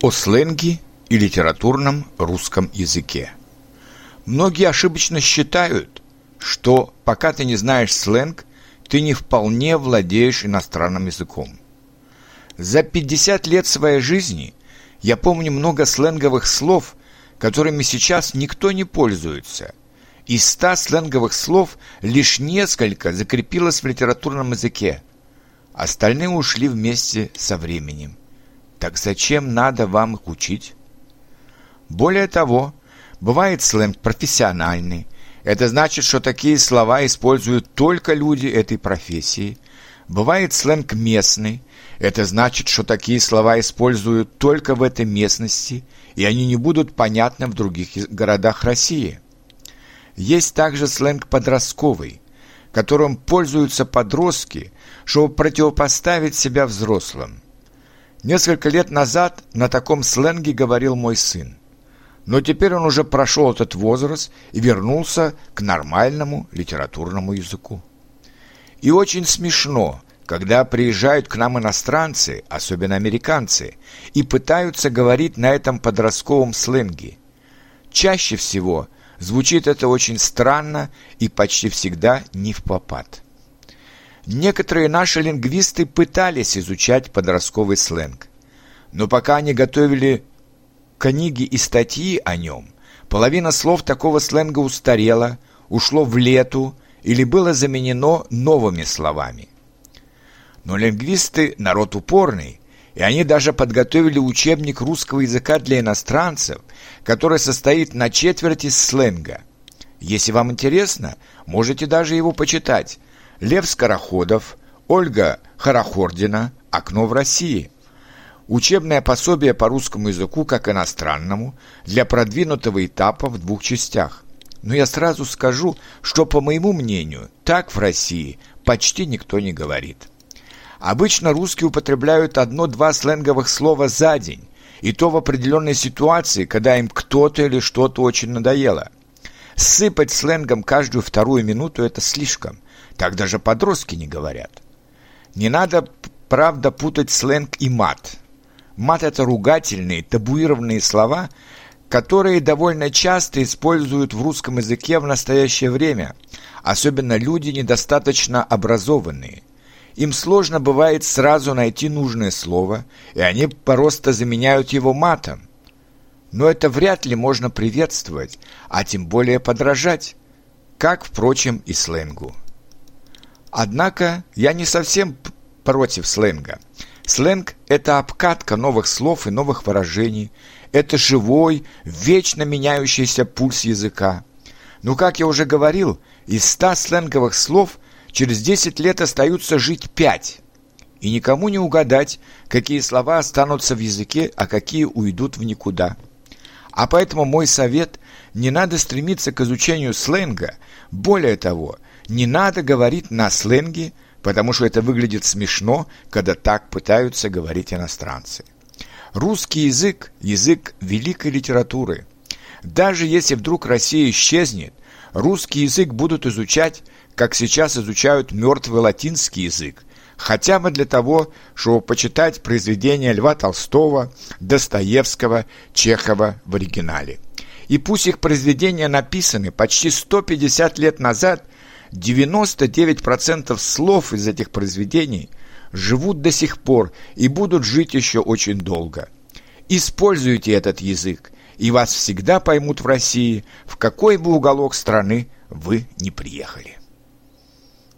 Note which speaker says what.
Speaker 1: О сленге и литературном русском языке. Многие ошибочно считают, что пока ты не знаешь сленг, ты не вполне владеешь иностранным языком. За 50 лет своей жизни я помню много сленговых слов, которыми сейчас никто не пользуется. Из ста сленговых слов лишь несколько закрепилось в литературном языке. Остальные ушли вместе со временем. Так зачем надо вам их учить? Более того, бывает сленг профессиональный. Это значит, что такие слова используют только люди этой профессии. Бывает сленг местный. Это значит, что такие слова используют только в этой местности, и они не будут понятны в других городах России. Есть также сленг подростковый, которым пользуются подростки, чтобы противопоставить себя взрослым – Несколько лет назад на таком сленге говорил мой сын. Но теперь он уже прошел этот возраст и вернулся к нормальному литературному языку. И очень смешно, когда приезжают к нам иностранцы, особенно американцы, и пытаются говорить на этом подростковом сленге. Чаще всего звучит это очень странно и почти всегда не в попад. Некоторые наши лингвисты пытались изучать подростковый сленг, но пока они готовили книги и статьи о нем, половина слов такого сленга устарела, ушло в лету или было заменено новыми словами. Но лингвисты – народ упорный, и они даже подготовили учебник русского языка для иностранцев, который состоит на четверти сленга. Если вам интересно, можете даже его почитать. Лев Скороходов, Ольга Харахордина «Окно в России». Учебное пособие по русскому языку как иностранному для продвинутого этапа в двух частях. Но я сразу скажу, что, по моему мнению, так в России почти никто не говорит. Обычно русские употребляют одно-два сленговых слова за день, и то в определенной ситуации, когда им кто-то или что-то очень надоело. Сыпать сленгом каждую вторую минуту – это слишком. Так даже подростки не говорят. Не надо, правда, путать сленг и мат. Мат – это ругательные, табуированные слова, которые довольно часто используют в русском языке в настоящее время, особенно люди недостаточно образованные. Им сложно бывает сразу найти нужное слово, и они просто заменяют его матом. Но это вряд ли можно приветствовать, а тем более подражать, как, впрочем, и сленгу. Однако я не совсем против сленга. Сленг – это обкатка новых слов и новых выражений. Это живой, вечно меняющийся пульс языка. Но, как я уже говорил, из ста сленговых слов через 10 лет остаются жить пять. И никому не угадать, какие слова останутся в языке, а какие уйдут в никуда. А поэтому мой совет – не надо стремиться к изучению сленга. Более того – не надо говорить на сленге, потому что это выглядит смешно, когда так пытаются говорить иностранцы. Русский язык – язык великой литературы. Даже если вдруг Россия исчезнет, русский язык будут изучать, как сейчас изучают мертвый латинский язык, хотя бы для того, чтобы почитать произведения Льва Толстого, Достоевского, Чехова в оригинале. И пусть их произведения написаны почти 150 лет назад – 99% слов из этих произведений живут до сих пор и будут жить еще очень долго. Используйте этот язык, и вас всегда поймут в России, в какой бы уголок страны вы ни приехали.